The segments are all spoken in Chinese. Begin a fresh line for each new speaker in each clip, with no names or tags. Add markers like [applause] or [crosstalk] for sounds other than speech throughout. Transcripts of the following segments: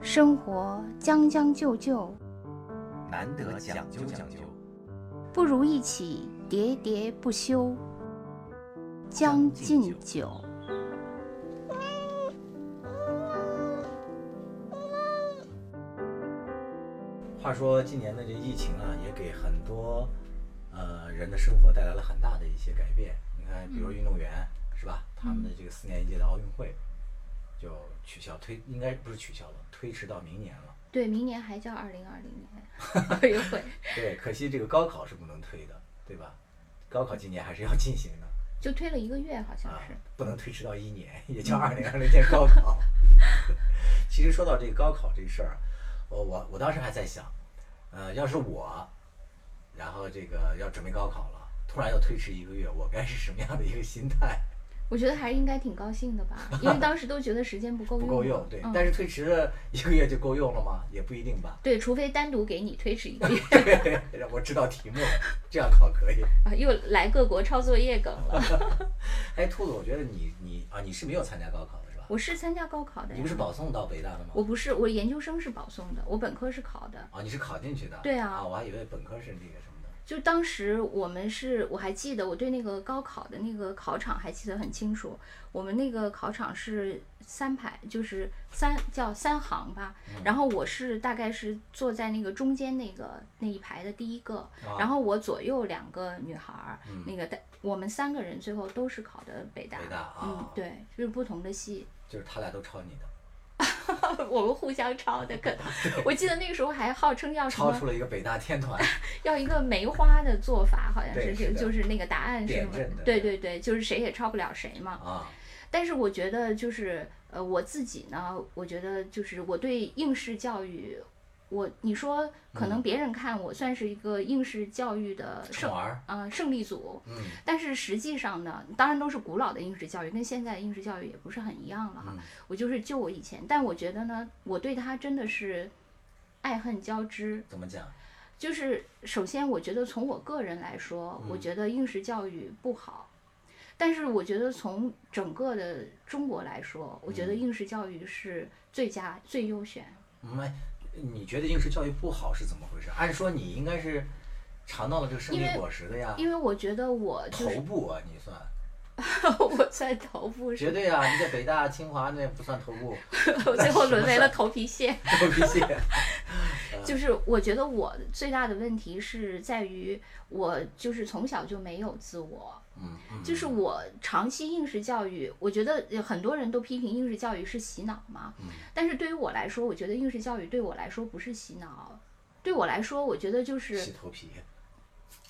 生活将将就就，
难得讲究讲究，
不如一起喋喋不休。将进酒，
话说今年的这疫情啊，也给很多呃人的生活带来了很大的一些改变。你看，比如运动员、是吧？他们的这个四年一届的奥运会就取消推，应该不是取消了，推迟到明年了。
对，明年还叫二零二零年奥运 [laughs] 会。[laughs]
对，可惜这个高考是不能推的，对吧？高考今年还是要进行的。
就推了一个月，好像是。
不能推迟到一年，也叫二零二零年高考。[laughs] 其实说到这个高考这事儿，我我我当时还在想，呃，要是我，然后这个要准备高考了，突然要推迟一个月，我该是什么样的一个心态？
我觉得还是应该挺高兴的吧，因为当时都觉得时间不够用。[laughs]
不够用，对。但是推迟了一个月就够用了吗？也不一定吧。
对，除非单独给你推迟一个月。[laughs]
对，我知道题目，这样考可以。
啊，又来各国抄作业梗了。[laughs]
哎，兔子，我觉得你你啊，你是没有参加高考的是吧？
我是参加高考的。
你不是保送到北大的吗？
我不是，我研究生是保送的，我本科是考的。
哦，你是考进去的。
对啊。
啊，我还以为本科是那个。
就当时我们是，我还记得我对那个高考的那个考场还记得很清楚。我们那个考场是三排，就是三叫三行吧。然后我是大概是坐在那个中间那个那一排的第一个。然后我左右两个女孩儿，那个我们三个人最后都是考的北大。
北大
嗯，对，就是不同的系。
就是他俩都抄你的。[laughs]
我们互相抄的，可能我记得那个时候还号称要
抄出了一个北大天团，[laughs]
要一个梅花的做法，好像是
就
就是那个答案是吗？对对对，就是谁也抄不了谁嘛。
啊！
但是我觉得就是呃，我自己呢，我觉得就是我对应试教育。我你说可能别人看我算是一个应试教育的胜啊胜利组，
嗯，
但是实际上呢，当然都是古老的应试教育，跟现在的应试教育也不是很一样了哈。我就是就我以前，但我觉得呢，我对他真的是爱恨交织。
怎么讲？
就是首先，我觉得从我个人来说，我觉得应试教育不好，但是我觉得从整个的中国来说，我觉得应试教育是最佳最优选。
没。你觉得应试教育不好是怎么回事？按说你应该是尝到了这个胜利果实的呀。
因为我觉得我
头部啊，你算。[laughs]
我算头部。
绝对啊！你在北大、清华那不算头部。[laughs]
我最后沦为了头皮屑。[laughs]
头皮屑。
就是我觉得我最大的问题是在于我就是从小就没有自我。
嗯，
就是我长期应试教育，我觉得很多人都批评应试教育是洗脑嘛。
嗯，
但是对于我来说，我觉得应试教育对我来说不是洗脑，对我来说，我觉得就是
洗头皮，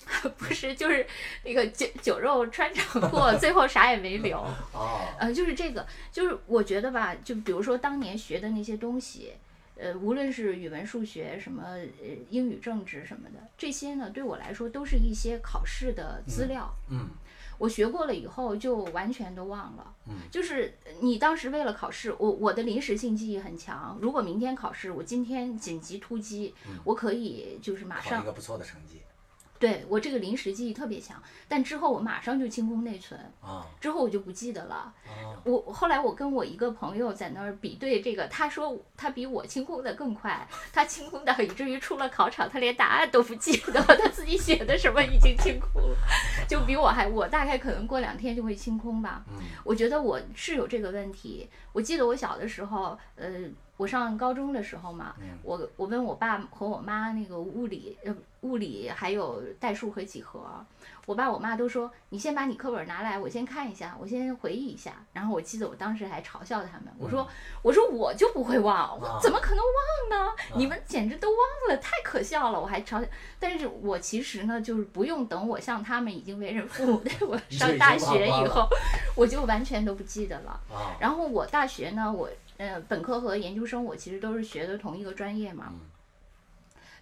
[laughs]
不是，就是那个酒酒肉穿肠过，最后啥也没留。[laughs]
哦，
呃，就是这个，就是我觉得吧，就比如说当年学的那些东西，呃，无论是语文、数学，什么呃英语、政治什么的，这些呢，对我来说都是一些考试的资料。
嗯。
我学过了以后就完全都忘了，
嗯，
就是你当时为了考试，我我的临时性记忆很强。如果明天考试，我今天紧急突击，我可以就是马上
一个不错的成绩。
对我这个临时记忆特别强，但之后我马上就清空内存
啊，
之后我就不记得了。我后来我跟我一个朋友在那儿比对这个，他说他比我清空的更快，他清空到以至于出了考场，他连答案都不记得，他自己写的什么已经清空了，就比我还我大概可能过两天就会清空吧。我觉得我是有这个问题。我记得我小的时候，呃。我上高中的时候嘛，我我问我爸和我妈那个物理呃物理还有代数和几何，我爸我妈都说你先把你课本拿来，我先看一下，我先回忆一下。然后我记得我当时还嘲笑他们，我说我说我就不会忘，我怎么可能忘呢？你们简直都忘了，太可笑了。我还嘲笑，但是我其实呢，就是不用等我像他们已经为人父母，我上大学以后，我就完全都不记得了。然后我大学呢，我。嗯，本科和研究生我其实都是学的同一个专业嘛。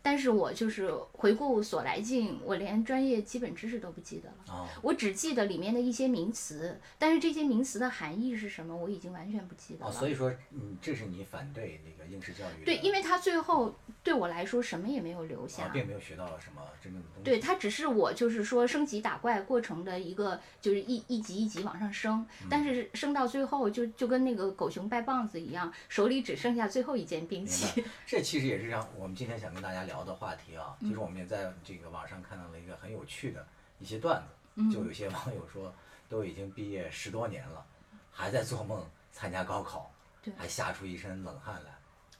但是我就是回顾所来径，我连专业基本知识都不记得了。
哦，
我只记得里面的一些名词，但是这些名词的含义是什么，我已经完全不记得
哦，
了。
所以说，嗯，这是你反对那个应试教育？
对，因为他最后对我来说什么也没有留下。
啊，并没有学到什么真正的东西。
对，它只是我就是说升级打怪过程的一个，就是一一级一级往上升，但是升到最后就就跟那个狗熊掰棒子一样，手里只剩下最后一件兵器。
这其实也是让我们今天想跟大家聊的话题啊。
嗯
其实我们也在这个网上看到了一个很有趣的一些段子，
嗯
就有些网友说，都已经毕业十多年了，还在做梦参加高考
对，
还吓出一身冷汗来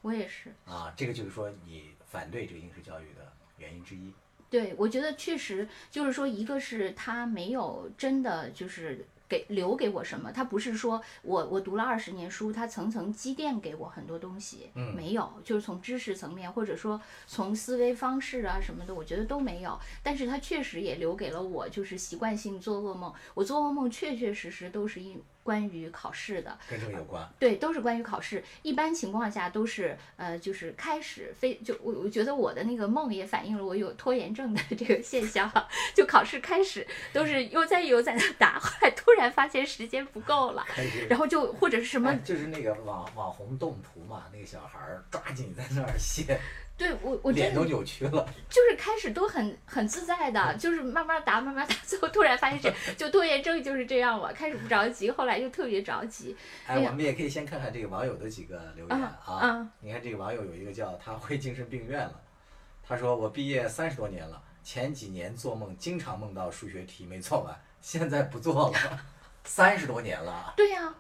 我也是。
啊！这个就是说你反对这个应试教育的原因之一。
对，我觉得确实就是说，一个是他没有真的就是给留给我什么，他不是说我我读了二十年书，他层层积淀给我很多东西，
嗯。
没有，就是从知识层面或者说从思维方式啊什么的，我觉得都没有。但是他确实也留给了我，就是习惯性做噩梦，我做噩梦确确实实都是因关于考试的，
跟这个有关，
对，都是关于考试。一般情况下都是呃，就是开始非就我我觉得我的那个梦也反映了我有拖延症的这个现象哈。[laughs] 就考试开始都是悠哉悠哉的答，后来突然发现时间不够了，然后就或者是什么
哎，就是那个网网红动图嘛，那个小孩儿抓紧在那儿写，
对我我真
脸都扭曲了。
就是开始都很很自在的，[laughs] 就是慢慢答慢慢答，最后突然发现这 [laughs] 就拖延症就是这样嘛，开始不着急，后来就特别着急。
哎，
哎
我们也可以先看看这个网友的几个留言
嗯
啊。
嗯
你看这个网友有一个叫他回精神病院了，他说我毕业三十多年了，前几年做梦经常梦到数学题没做完，现在不做了，三十多年了，[laughs]
对呀、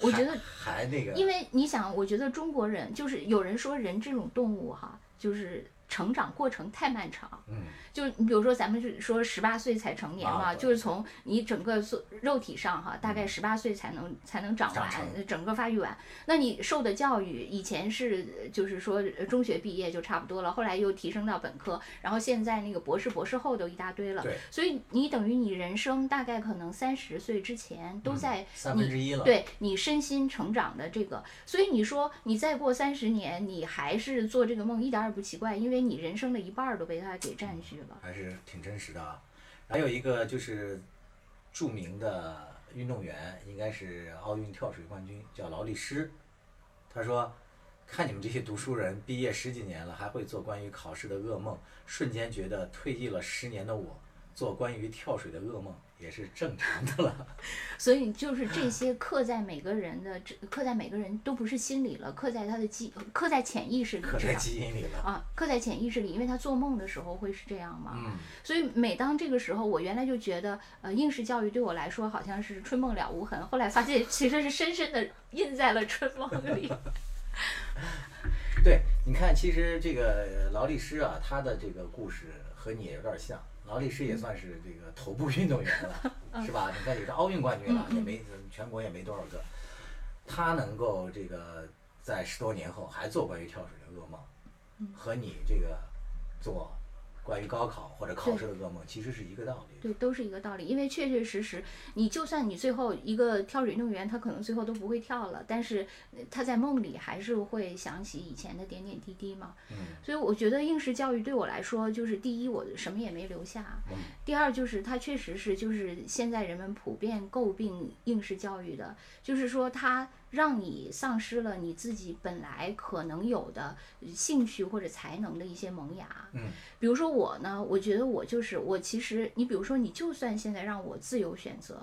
我觉得
还那个，
因为你想，我觉得中国人就是有人说人这种动物哈，就是成长过程太漫长。
嗯，
就你比如说咱们是说十八岁才成年嘛，
啊
就是从你整个所肉体上哈，大概十八岁才能才能长完
长，
整个发育完。那你受的教育以前是就是说呃中学毕业就差不多了，后来又提升到本科，然后现在那个博士、博士后都一大堆了。
对，
所以你等于你人生大概可能三十岁之前都
嗯
在
三分之一了，
对你身心成长的这个，所以你说你再过三十年，你还是做这个梦，一点儿也不奇怪，因为你人生的一半都被他给占据了。
还是挺真实的啊。还有一个就是著名的运动员，应该是奥运跳水冠军，叫劳力士。他说：“看你们这些读书人，毕业十几年了，还会做关于考试的噩梦，瞬间觉得退役了十年的我，做关于跳水的噩梦也是正常的了。[laughs]
所以就是这些刻在每个人的，这刻在每个人都不是心里了，刻在他的记，刻在潜意识里
刻在。基因里了。
啊，刻在潜意识里，因为他做梦的时候会是这样嘛。
嗯，
所以每当这个时候，我原来就觉得，呃，应试教育对我来说好像是春梦了无痕，后来发现其实是深深的印在了春梦里。[laughs]
对，你看，其实这个劳力士啊，他的这个故事和你也有点像。劳力士也算是这个头部运动员了，[laughs] 是吧？你看也是奥运冠军了，也没全国也没多少个。他能够这个在十多年后还做关于跳水的噩梦，和你这个做关于高考或者考试的噩梦，其实是一个道理。
对，都是一个道理。因为确确实实，你就算你最后一个跳水运动员，他可能最后都不会跳了，但是呃他在梦里还是会想起以前的点点滴滴嘛。
嗯
所以我觉得应试教育对我来说，就是第一，我什么也没留下；
嗯
第二，就是它确实是就是现在人们普遍诟病应试教育的，就是说它让你丧失了你自己本来可能有的兴趣或者才能的一些萌芽。
嗯
比如说我呢，我觉得我就是我，其实你比如说，你就算现在让我自由选择，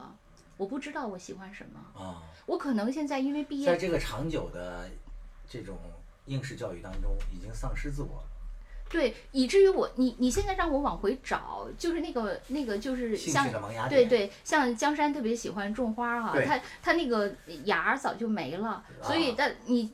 我不知道我喜欢什么，
啊，
我可能现在因为毕业在，
这个长久的这种应试教育当中，已经丧失自我了。
对，以至于我你你现在让我往回找，就是那个那个就是
兴
像
趣的萌芽点。
对对，像江山特别喜欢种花哈、
对
他他那个芽儿早就没了，所以
啊
但你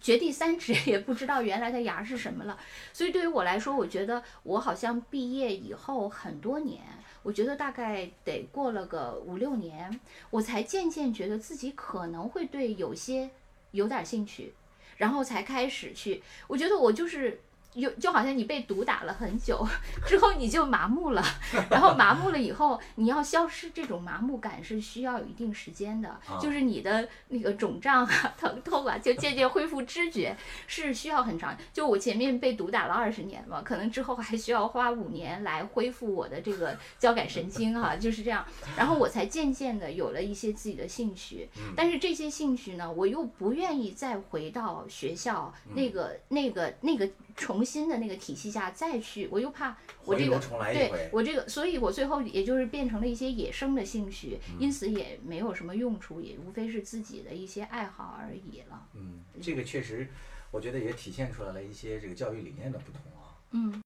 掘地三尺也不知道原来的芽是什么了。所以对于我来说，我觉得我好像毕业以后很多年，我觉得大概得过了个五六年，我才渐渐觉得自己可能会对有些有点兴趣，然后才开始去。我觉得我就是有就好像你被毒打了很久之后你就麻木了，然后麻木了以后你要消失这种麻木感是需要有一定时间的，就是你的那个肿胀啊、疼痛啊，就渐渐恢复知觉是需要很长。就我前面被毒打了二十年嘛，可能之后还需要花五年来恢复我的这个交感神经哈，就是这样，然后我才渐渐的有了一些自己的兴趣。但是这些兴趣呢，我又不愿意再回到学校那个那个那个重新的那个体系下再去，我又怕我这个对我这个，所以我最后也就是变成了一些野生的兴趣，因此也没有什么用处，也无非是自己的一些爱好而已了。
嗯，这个确实，我觉得也体现出来了一些这个教育理念的不同啊。
嗯。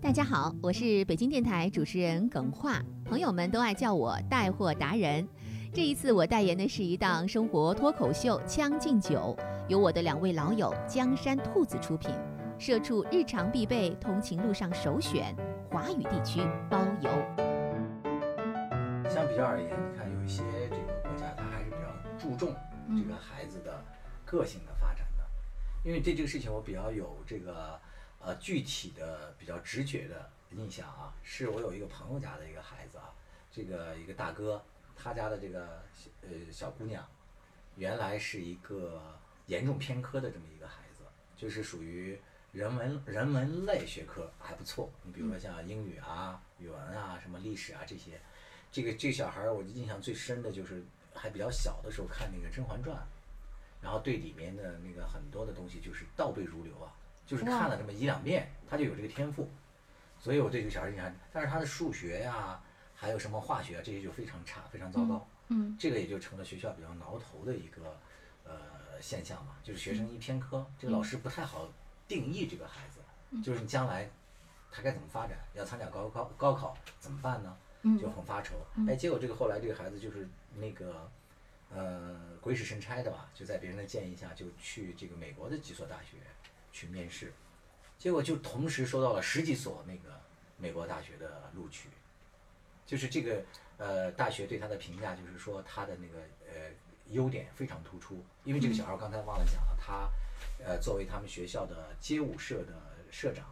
大家好，我是北京电台主持人耿化，朋友们都爱叫我带货达人。这一次我代言的是一档生活脱口秀《将进酒》，由我的两位老友江山兔子出品，社畜日常必备，通勤路上首选，华语地区包邮。
相比较而言，你看有一些这个国家，它还是比较注重这个孩子的个性的发展的。因为对这个事情，我比较有这个呃具体的、比较直觉的印象啊，是我有一个朋友家的一个孩子啊，这个一个大哥。他家的这个呃小姑娘，原来是一个严重偏科的这么一个孩子，就是属于人文人文类学科还不错。你比如说像英语啊、语文啊、什么历史啊这些，这个这小孩儿，我印象最深的就是还比较小的时候看那个《甄嬛传》，然后对里面的那个很多的东西就是倒背如流啊，就是看了这么一两遍，他就有这个天赋。所以我对这个小孩印象，但是他的数学呀。还有什么化学啊，这些就非常差，非常糟糕。
嗯，
这个也就成了学校比较挠头的一个呃现象嘛，就是学生一偏科，这个老师不太好定义这个孩子，就是你将来他该怎么发展，要参加高考高考怎么办呢？就很发愁。哎，结果这个后来这个孩子就是那个呃鬼使神差的吧，就在别人的建议下就去这个美国的几所大学去面试，结果就同时收到了十几所那个美国大学的录取。就是这个呃，大学对他的评价就是说他的那个呃优点非常突出，因为这个小孩刚才忘了讲了，他呃作为他们学校的街舞社的社长，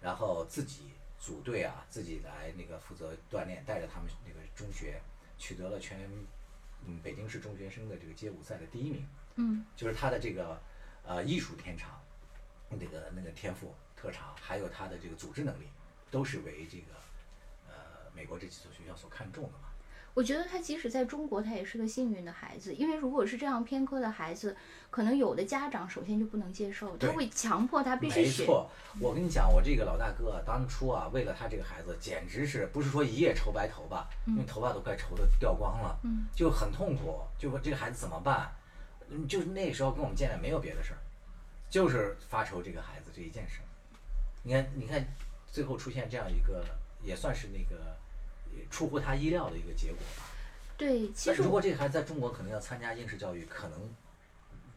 然后自己组队啊，自己来那个负责锻炼，带着他们那个中学取得了全嗯北京市中学生的这个街舞赛的第一名。
嗯，
就是他的这个呃艺术天长，那个那个天赋特长，还有他的这个组织能力，都是为这个。美国这几所学校所看重的嘛？
我觉得他即使在中国，他也是个幸运的孩子，因为如果是这样偏科的孩子，可能有的家长首先就不能接受，他会强迫他必须
学。没错，我跟你讲，我这个老大哥当初啊，为了他这个孩子，简直是不是说一夜愁白头吧，因为头发都快愁的掉光了，就很痛苦，就说这个孩子怎么办？就是那时候跟我们见面没有别的事儿，就是发愁这个孩子这一件事。你看，你看，最后出现这样一个，也算是那个。出乎他意料的一个结果吧。
对，其实
如果这个孩子在中国可能要参加应试教育，可能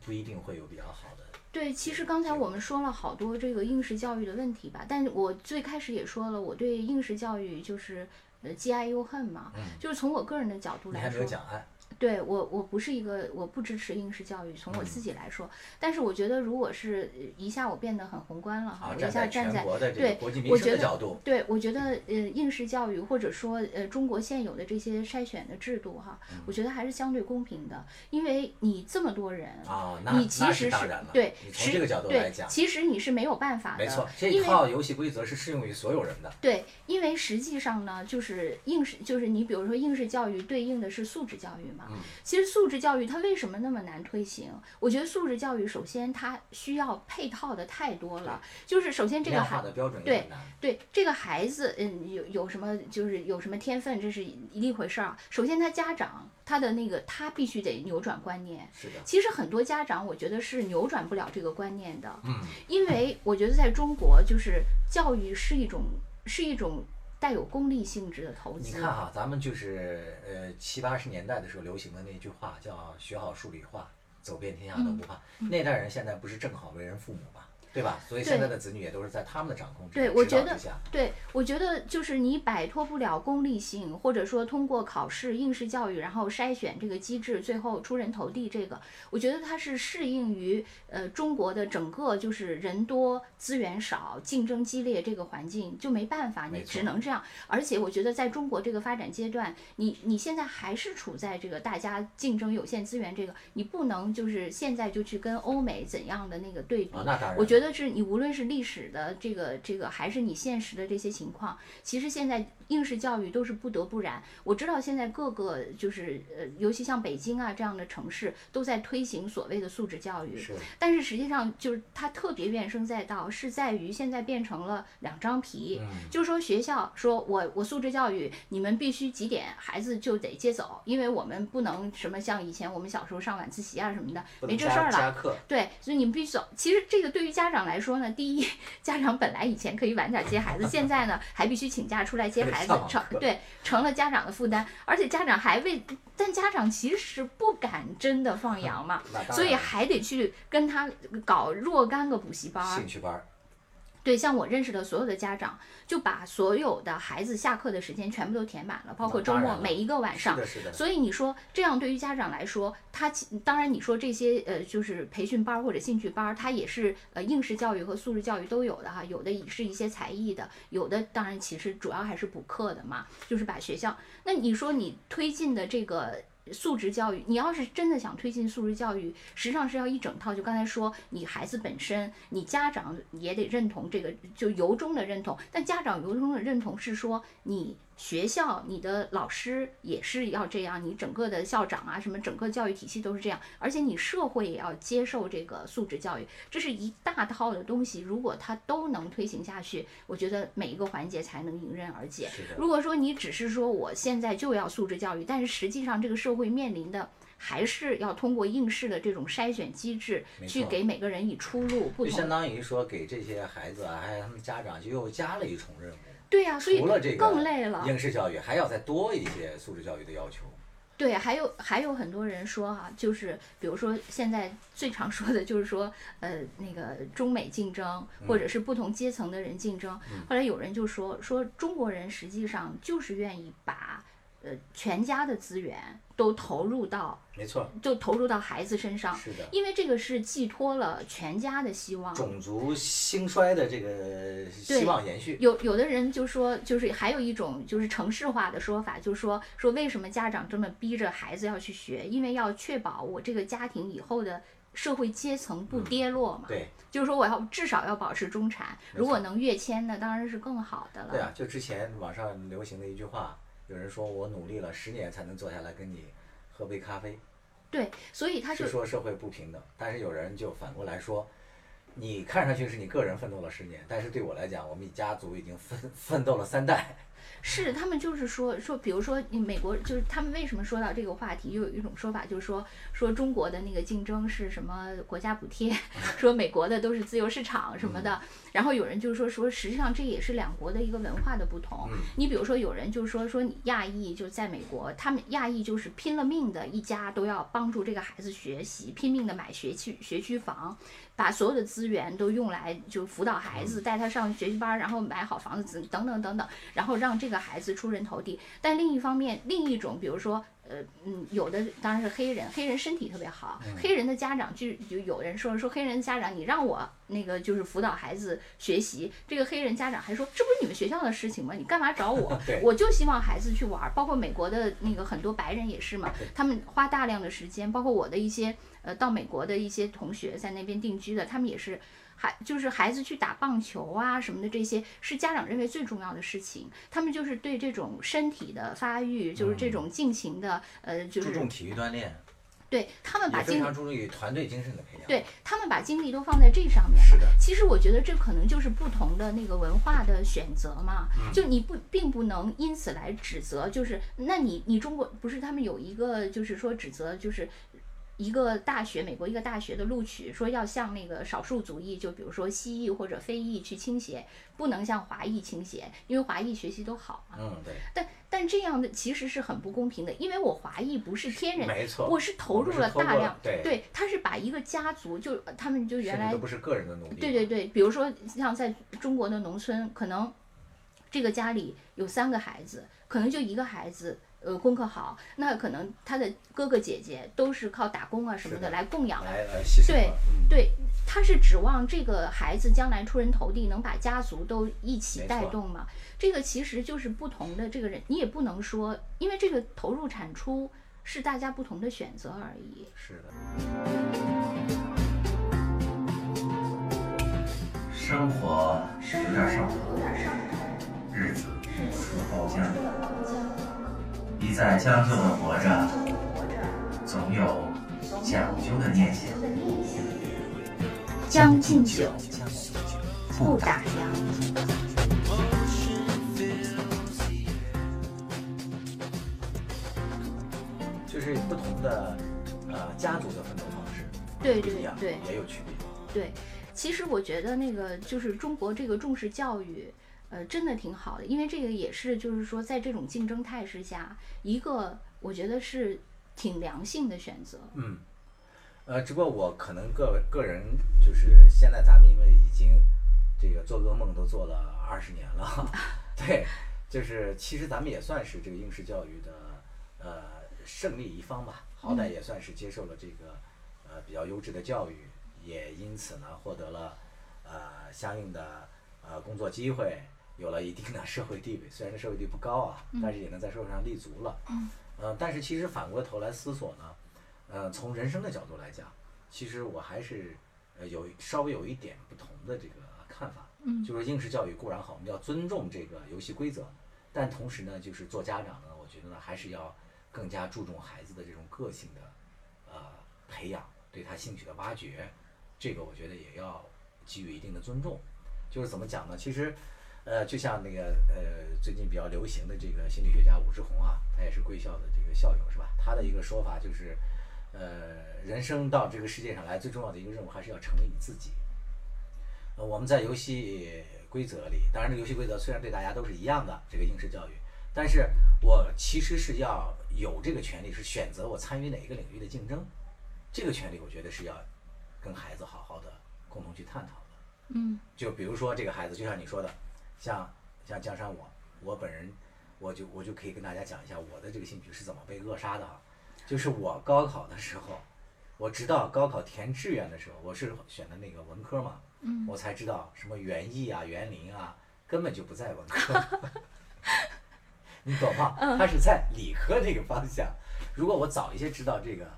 不一定会有比较好的。
对，其实刚才我们说了好多这个应试教育的问题吧，但是我最开始也说了，我对应试教育就是呃既爱又恨嘛。嗯。就是从我个人的角度来说。
你还没有讲爱。
对我，我不是一个，我不支持应试教育。从我自己来说，但是我觉得，如果是一下我变得很宏观了哈，一下站在对，我觉得对，我觉得呃，应试教育或者说呃，中国现有的这些筛选的制度哈，我觉得还是相对公平的，因为你这么多人
啊，
你其实是对，
从这个角度来讲，
其实你是没有办法的，
没错，这一套游戏规则是适用于所有人的。
对，因为实际上呢，就是应试，就是你比如说应试教育对应的是素质教育嘛。其实素质教育它为什么那么难推行？我觉得素质教育首先它需要配套的太多了，就是首先这个孩对对这个孩子嗯有有什么就是有什么天分这是一一回事儿。首先他家长他的那个他必须得扭转观念。
是的。
其实很多家长我觉得是扭转不了这个观念的。
嗯。
因为我觉得在中国就是教育是一种是一种。带有功利性质的投资。
你看哈，咱们就是呃七八十年代的时候流行的那句话，叫“学好数理化，走遍天下都不怕”。那代人现在不是正好为人父母吗？对吧？所以现在的子女也都是在他们的掌控之下
对我觉得。对，我觉得就是你摆脱不了功利性，或者说通过考试、应试教育，然后筛选这个机制，最后出人头地。这个，我觉得它是适应于呃中国的整个就是人多资源少、竞争激烈这个环境，就没办法，你只能这样。而且我觉得在中国这个发展阶段，你你现在还是处在这个大家竞争有限资源这个，你不能就是现在就去跟欧美怎样的那个对比。
啊，那当然。
我觉得是你无论是历史的这个这个，还是你现实的这些情况，其实现在应试教育都是不得不然。我知道现在各个就是呃，尤其像北京啊这样的城市，都在推行所谓的素质教育。
是
但是实际上就是它特别怨声载道，是在于现在变成了两张皮。
嗯
就是说学校说我我素质教育，你们必须几点孩子就得接走，因为我们不能什么像以前我们小时候上晚自习啊什么的，没这事儿了。对，所以你们必须走。其实这个对于家长来说呢，第一，家长本来以前可以晚点接孩子，现在呢还必须请假出来接孩子成对成了家长的负担，而且家长还为，但家长其实不敢真的放羊嘛，所以还得去跟他搞若干个补习班
兴。趣班儿，
对，像我认识的所有的家长，就把所有的孩子下课的时间全部都填满了，包括周末每一个晚上
是。的，是的。
所以你说这样对于家长来说，他其当然你说这些呃就是培训班儿或者兴趣班儿，它也是呃应试教育和素质教育都有的哈，有的是一些才艺的，有的当然其实主要还是补课的嘛，就是把学校。那你说你推进的这个。素质教育，你要是真的想推进素质教育，实际上是要一整套。就刚才说，你孩子本身，你家长也得认同这个，就由衷的认同。但家长由衷的认同是说，你学校、你的老师也是要这样，你整个的校长啊，什么整个教育体系都是这样，而且你社会也要接受这个素质教育，这是一大套的东西。如果它都能推行下去，我觉得每一个环节才能迎刃而解。如果说你只是说我现在就要素质教育，但是实际上这个社会面临的还是要通过应试的这种筛选机制，去给每个人以出路，不同。
就相当于说给这些孩子啊，还有他们家长就又加了一重任务。
对呀、所以
除了这个
更累了。
应试教育，还要再多一些素质教育的要求。
对，还有还有很多人说哈、就是比如说现在最常说的就是说，呃，那个中美竞争，或者是不同阶层的人竞争。
嗯
后来有人就说说中国人实际上就是愿意把呃全家的资源都投入到
没错，
就投入到孩子身上，
是的。
因为这个是寄托了全家的希望。
种族兴衰的这个希望延续，
有有的人就说，就是还有一种就是城市化的说法，就说说为什么家长这么逼着孩子要去学，因为要确保我这个家庭以后的社会阶层不跌落嘛。
对
就是说我要至少要保持中产，如果能跃迁，那当然是更好的了。
对啊，就之前网上流行的一句话，有人说我努力了十年才能坐下来跟你喝杯咖啡，
对所以他就是
说社会不平等。但是有人就反过来说，你看上去是你个人奋斗了十年，但是对我来讲，我们家族已经奋奋斗了三代。
是他们就是说说，比如说你美国就是他们为什么说到这个话题，又有一种说法就是说说中国的那个竞争是什么国家补贴，说美国的都是自由市场什么的，然后有人就说说实际上这也是两国的一个文化的不同。
嗯
你比如说有人就说说你亚裔就在美国，他们亚裔就是拼了命的，一家都要帮助这个孩子学习，拼命的买学区学区房。把所有的资源都用来就辅导孩子，带他上学习班，然后买好房子等等等等，然后让这个孩子出人头地。但另一方面，另一种比如说。呃嗯，有的当然是黑人，黑人身体特别好，黑人的家长就就有人说说黑人的家长，你让我那个就是辅导孩子学习，这个黑人家长还说这不是你们学校的事情吗？你干嘛找我？[laughs] 我就希望孩子去玩儿，包括美国的那个很多白人也是嘛，他们花大量的时间，包括我的一些呃到美国的一些同学在那边定居的，他们也是。孩就是孩子去打棒球啊什么的，这些是家长认为最重要的事情。他们就是对这种身体的发育，就是这种进行的，呃，就是
注重体育锻炼，
对他们把
也非
精
常注重于团队精神的培养。
对他们把精力都放在这上面了
是的。
其实我觉得这可能就是不同的那个文化的选择嘛，
嗯
就你不并不能因此来指责，就是那你你中国不是他们有一个就是说指责就是。一个大学，美国一个大学的录取说要向那个少数族裔，就比如说西裔或者非裔去倾斜，不能向华裔倾斜，因为华裔学习都好嘛。
嗯，对，
但但这样的其实是很不公平的，因为我华裔不是天然，
没错，
我是投入
了
大量，
对，
他是把一个家族，就他们就原来
都不是个人的努力，
对对对，比如说像在中国的农村，可能这个家里有三个孩子，可能就一个孩子。呃，功课好，那可能他的哥哥姐姐都是靠打工啊什么的来供养，
来来
对对，他是指望这个孩子将来出人头地，能把家族都一起带动嘛？这个其实就是不同的这个人，你也不能说，因为这个投入产出是大家不同的选择而已。
是的。
生活有点上头，一再将就的活着，总有讲究的念想。
将进酒，不打烊。
就是不同的呃家族的奋斗方式，
对对对，
也有区别。
对，其实我觉得那个就是中国这个重视教育。呃，真的挺好的，因为这个也是，就是说，在这种竞争态势下，一个我觉得是挺良性的选择。
嗯，呃，只不过我可能个个人就是现在咱们因为已经这个做噩梦都做了二十年了，[laughs] 对，就是其实咱们也算是这个应试教育的呃胜利一方吧，好歹也算是接受了这个呃比较优质的教育，也因此呢获得了呃相应的呃工作机会。有了一定的社会地位，虽然这社会地位不高啊，但是也能在社会上立足了。嗯，呃，但是其实反过头来思索呢，呃，从人生的角度来讲，其实我还是呃有稍微有一点不同的这个看法。嗯，就是应试教育固然好，我们要尊重这个游戏规则，但同时呢，就是做家长呢，我觉得呢，还是要更加注重孩子的这种个性的呃培养，对他兴趣的挖掘，这个我觉得也要给予一定的尊重。就是怎么讲呢？其实。呃，就像那个呃，最近比较流行的这个心理学家武志红啊，他也是贵校的这个校友是吧？他的一个说法就是，呃，人生到这个世界上来最重要的一个任务还是要成为你自己。呃，我们在游戏规则里，当然这个游戏规则虽然对大家都是一样的，这个应试教育，但是我其实是要有这个权利，是选择我参与哪一个领域的竞争，这个权利我觉得是要跟孩子好好的共同去探讨的。
嗯，
就比如说这个孩子，就像你说的。像像江山我，我本人，我就我就可以跟大家讲一下我的这个兴趣是怎么被扼杀的哈。就是我高考的时候，我直到高考填志愿的时候，我是选的那个文科嘛，我才知道什么园艺啊、园林啊，根本就不在文科，[laughs] 你懂吗？它是在理科这个方向。如果我早一些知道这个，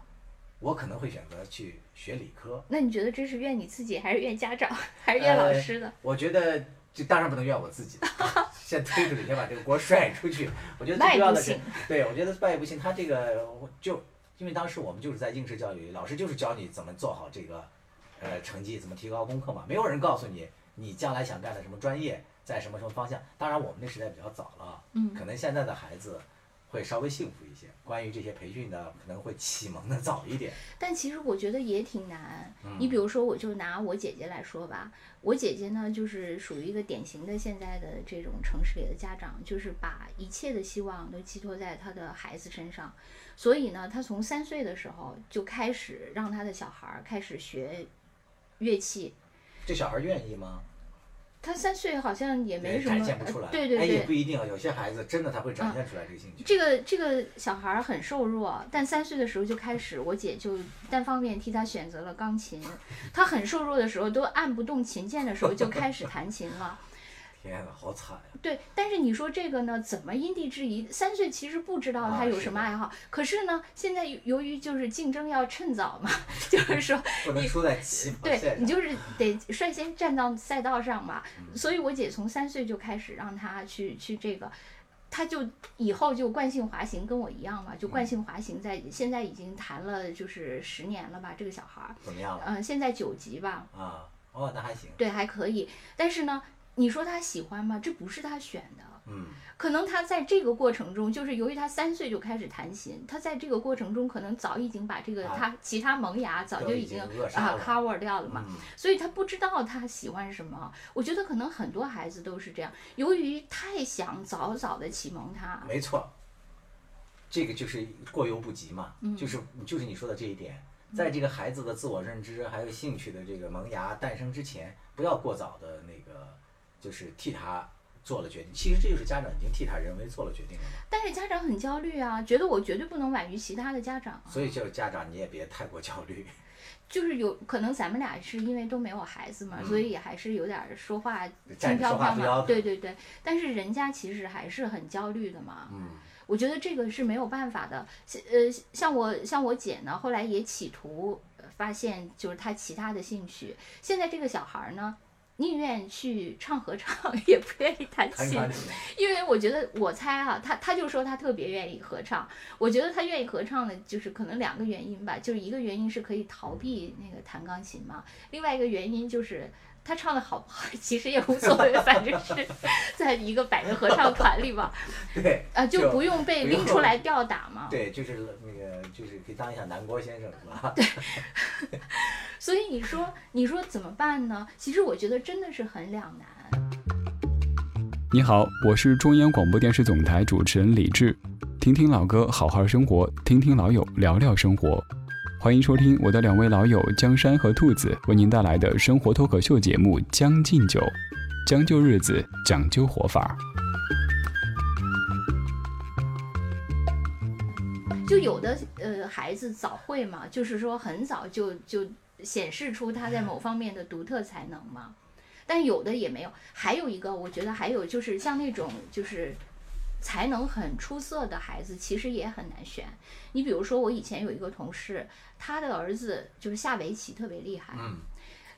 我可能会选择去学理科。
那你觉得这是怨你自己，还是怨家长，还是怨老师的？
我觉得。这当然不能怨我自己，先推出去，先把这个锅甩出去。我觉得最重要的是，对我觉得败也不行。他这个就因为当时我们就是在应试教育，老师就是教你怎么做好这个呃成绩，怎么提高功课嘛。没有人告诉你你将来想干的什么专业，在什么什么方向。当然我们那时代比较早了，嗯，可能现在的孩子。会稍微幸福一些。关于这些培训呢，可能会启蒙的早一点。
但其实我觉得也挺难。你比如说，我就拿我姐姐来说吧，我姐姐呢，就是属于一个典型的现在的这种城市里的家长，就是把一切的希望都寄托在她的孩子身上。所以呢，她从三岁的时候就开始让她的小孩开始学乐器。
这小孩愿意吗？
他三岁好像也没什么，对对对，
也不一定啊。有些孩子真的他会展现出来这个兴趣。
这个这个小孩很瘦弱，但三岁的时候就开始，我姐就单方面替他选择了钢琴。他很瘦弱的时候，都按不动琴键的时候就开始弹琴了。
天呐，好惨呀！
对，但是你说这个呢，怎么因地制宜？三岁其实不知道他有什么爱好，可是呢，现在由于就是竞争要趁早嘛，[laughs] 就是说
不能输在起跑
线对你就是得率先站到赛道上嘛。所以我姐从三岁就开始让他去去这个，他就以后就惯性滑行，跟我一样嘛，就惯性滑行，在现在已经弹了就是十年了吧，这个小孩儿
怎么样了？
嗯，现在九级吧。
啊，哦，那还行。
对，还可以，但是呢。你说他喜欢吗？这不是他选的，
嗯，
可能他在这个过程中，就是由于他三岁就开始弹琴，他在这个过程中可能早已经把这个
啊
他其他萌芽早就已经啊 cover 掉了嘛，
嗯。
所以他不知道他喜欢什么。我觉得可能很多孩子都是这样，由于太想早早的启蒙他，
没错，这个就是过犹不及嘛，
嗯。
就是就是你说的这一点，在这个孩子的自我认知还有兴趣的这个萌芽诞生之前，不要过早的那个，就是替他做了决定。其实这就是家长已经替他人为做了决定了。
但是家长很焦虑啊，觉得我绝对不能晚于其他的家长啊。
所以就是家长你也别太过焦虑。[laughs]
就是有可能咱们俩是因为都没有孩子嘛，
嗯
所以还是有点儿说话轻飘飘嘛。对对对，但是人家其实还是很焦虑的嘛。
嗯
我觉得这个是没有办法的。像呃，像我像我姐呢，后来也企图呃发现就是她其他的兴趣。现在这个小孩儿呢，宁愿去唱合唱，也不愿意弹琴。因为我觉得，我猜啊，他他就说他特别愿意合唱。我觉得他愿意合唱的，就是可能两个原因吧，就是一个原因是可以逃避那个弹钢琴嘛，另外一个原因就是他唱的好不好，其实也无所谓，反正是在一个百人合唱团里嘛，[laughs]
对，
啊，就不用被拎出来吊打嘛。
对，就是那个就是可以当一下南郭先生是吧？
对 [laughs] 所以你说，你说怎么办呢？其实我觉得真的是很两难。
你好，我是中央广播电视总台主持人李志。听听老歌，好好生活；听听老友，聊聊生活。欢迎收听我的两位老友江山和兔子为您带来的生活脱口秀节目《将进酒》，将就日子，讲究活法。
就有的呃孩子早会嘛，就是说很早就就显示出他在某方面的独特才能嘛，但有的也没有。还有一个，我觉得还有就是像那种就是才能很出色的孩子，其实也很难选。你比如说，我以前有一个同事，他的儿子就是下围棋特别厉害，
嗯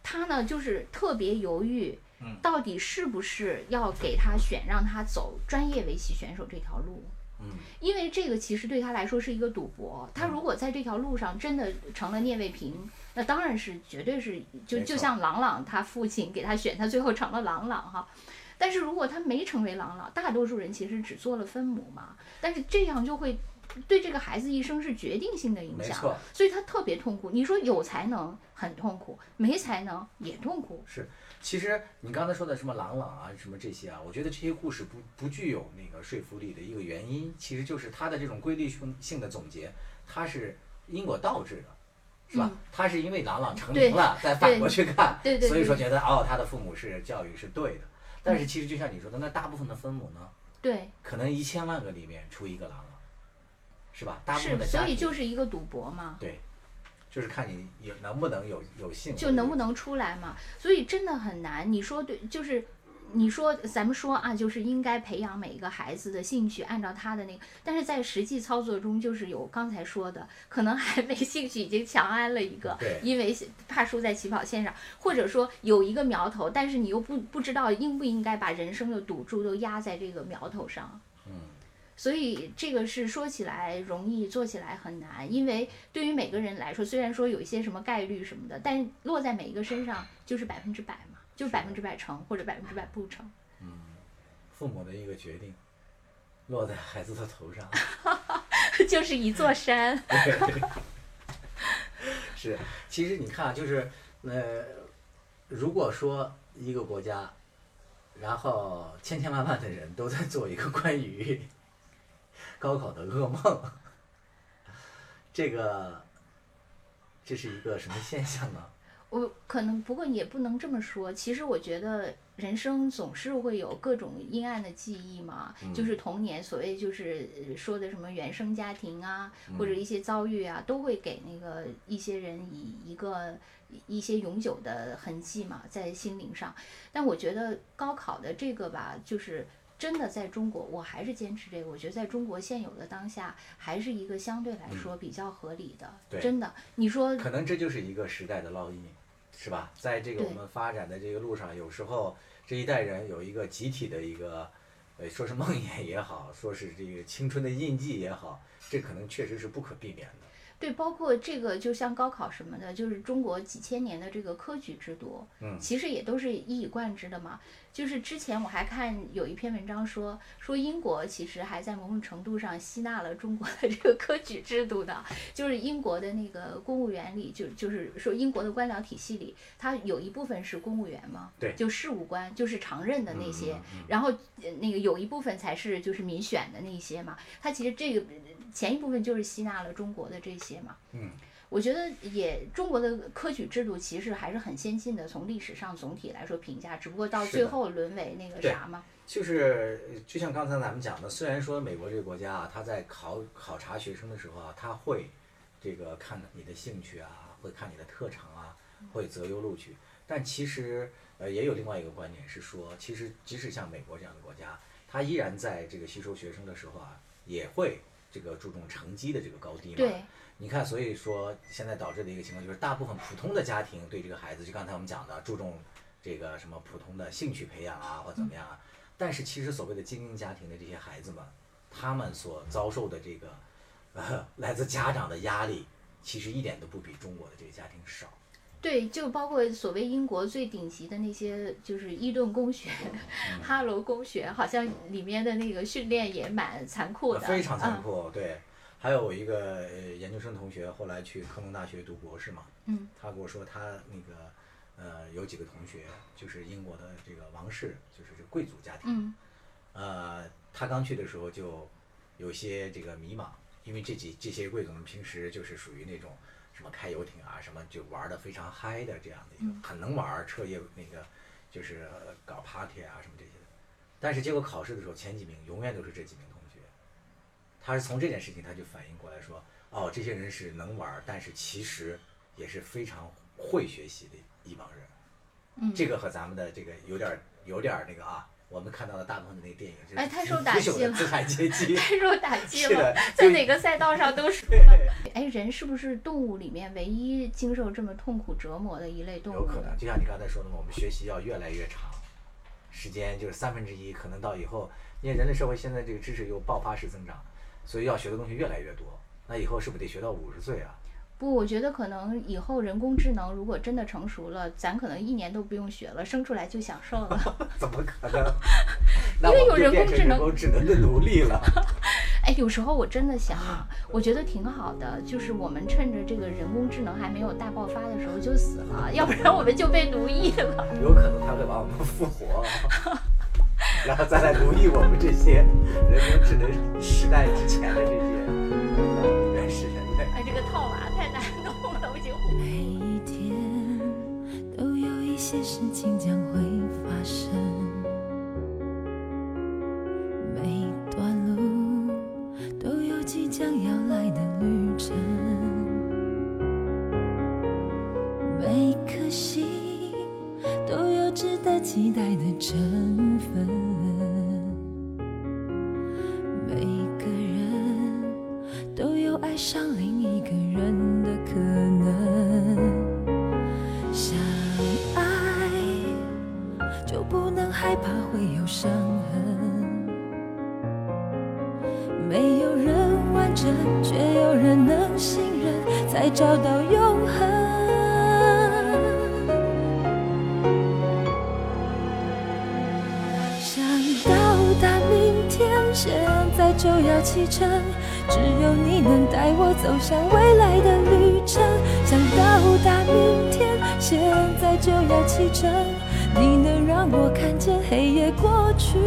他呢就是特别犹豫
嗯，
到底是不是要给他选让他走专业围棋选手这条路。
嗯
因为这个其实对他来说是一个赌博。他如果在这条路上真的成了聂卫平，那当然是绝对是就就像郎朗他父亲给他选，他最后成了郎朗哈。但是如果他没成为朗朗，大多数人其实只做了分母嘛。但是这样就会对这个孩子一生是决定性的影响
没错，
所以他特别痛苦。你说有才能很痛苦，没才能也痛苦。
是。其实你刚才说的什么朗朗啊，什么这些啊，我觉得这些故事不不具有那个说服力的一个原因，其实就是他的这种规律性性的总结，它是因果倒置的，是吧？他是因为朗朗成名了，再反过去看，所以说觉得哦，他的父母是教育是对的。但是其实就像你说的，那大部分的分母呢，
对，
可能一千万个里面出一个狼了，是吧？大部分，的家庭
所以就是一个赌博嘛。
对，就是看你有能不能有有幸，
就能不能出来嘛？所以真的很难。你说对，就是你说咱们说啊，就是应该培养每一个孩子的兴趣，按照他的那个，但是在实际操作中，就是有刚才说的，可能还没兴趣已经强安了一个
对，
因为怕输在起跑线上，或者说有一个苗头，但是你又不不知道应不应该把人生的赌注都压在这个苗头上。
嗯，
所以这个是说起来容易，做起来很难。因为对于每个人来说，虽然说有一些什么概率什么的，但落在每一个身上就是百分之百嘛，就是百分之百成或者百分之百不成。
嗯父母的一个决定落在孩子的头上。[laughs]
就是一座山。
对，[laughs] 是，其实你看啊，就是呃，如果说一个国家，然后千千万万的人都在做一个关于高考的噩梦，这个这是一个什么现象呢？
我可能不过也不能这么说。其实我觉得人生总是会有各种阴暗的记忆嘛，
嗯
就是童年所谓就是呃说的什么原生家庭啊，
嗯
或者一些遭遇啊，都会给那个一些人以一个一些永久的痕迹嘛，在心灵上。但我觉得高考的这个吧，就是。真的在中国，我还是坚持这个。我觉得在中国现有的当下，还是一个相对来说比较合理的。
嗯
真的，你说
可能这就是一个时代的烙印，是吧？在这个我们发展的这个路上，有时候这一代人有一个集体的一个，呃，说是梦魇也好，说是这个青春的印记也好，这可能确实是不可避免的。
对，包括这个，就像高考什么的，就是中国几千年的这个科举制度，
嗯。
其实也都是一以贯之的嘛。就是之前我还看有一篇文章说，说英国其实还在某种程度上吸纳了中国的这个科举制度的，就是英国的那个公务员里，就就是说英国的官僚体系里，它有一部分是公务员嘛，
对。
就事务官，就是常任的那些，
嗯嗯嗯。
然后呃那个有一部分才是就是民选的那些嘛，它其实这个前一部分就是吸纳了中国的这些嘛。
嗯，
我觉得也中国的科举制度其实还是很先进的，从历史上总体来说评价，只不过到最后沦为那个啥嘛。
就是呃就像刚才咱们讲的，虽然说美国这个国家啊，他在考考察学生的时候啊，他会这个看你的兴趣啊，会看你的特长啊，会择优录取。但其实呃也有另外一个观点是说，其实即使像美国这样的国家，他依然在这个吸收学生的时候啊，也会这个注重成绩的这个高低嘛。
对，
你看，所以说现在导致的一个情况就是，大部分普通的家庭对这个孩子，就刚才我们讲的，注重这个什么普通的兴趣培养啊，或怎么样啊。但是其实所谓的精英家庭的这些孩子们，他们所遭受的这个呃来自家长的压力，其实一点都不比中国的这个家庭少。
对，就包括所谓英国最顶级的那些，就是伊顿公学、
嗯 [laughs]
哈罗公学，好像里面的那个训练也蛮残酷的，
非常残
嗯。
酷。对，还有我一个呃研究生同学，后来去科隆大学读博士嘛，
嗯，
他跟我说他那个呃有几个同学就是英国的这个王室，就是这贵族家庭，
嗯
呃，他刚去的时候就有些这个迷茫，因为这几这些贵族们平时就是属于那种什么开游艇啊，什么就玩的非常嗨的这样的一个，
嗯
很能玩，彻夜那个就是呃搞 party 啊什么这些的。但是结果考试的时候前几名永远都是这几名他是从这件事情他就反应过来说，哦，这些人是能玩儿，但是其实也是非常会学习的一帮人。
嗯，
这个和咱们的这个有点儿有点儿那个啊，我们看到的大部分的那个电影，就是
哎太受
腐
打击了
资产阶级。[laughs]
太受打击了，在哪个赛道上都输
对
了。哎，人是不是动物里面唯一经受这么痛苦折磨的一类动物？
有可能，就像你刚才说的嘛，我们学习要越来越长，时间就是三分之一，可能到以后，因为人类社会现在这个知识又爆发式增长，所以要学的东西越来越多。那以后是不是得学到五十岁啊？
不，我觉得可能以后人工智能如果真的成熟了，咱可能一年都不用学了，生出来就享受了。[laughs]
怎么可能？[laughs]
因为有人工智能
人工智能的奴隶了。[laughs]
哎，有时候我真的想啊，我觉得挺好的，就是我们趁着这个人工智能还没有大爆发的时候就死了，要不然我们就被奴役了。
有可能他会把我们复活，然后再来奴役我们这些人工智能时代之前的这些呃原始人类。
哎，这个套娃太难弄了，我已经。
每一天都有一些事情将会发生，每一段路都有即将要来的旅程，每一颗心都有值得期待的成分，走向未来的旅程。想到达明天，现在就要启程。你能让我看见黑夜过去，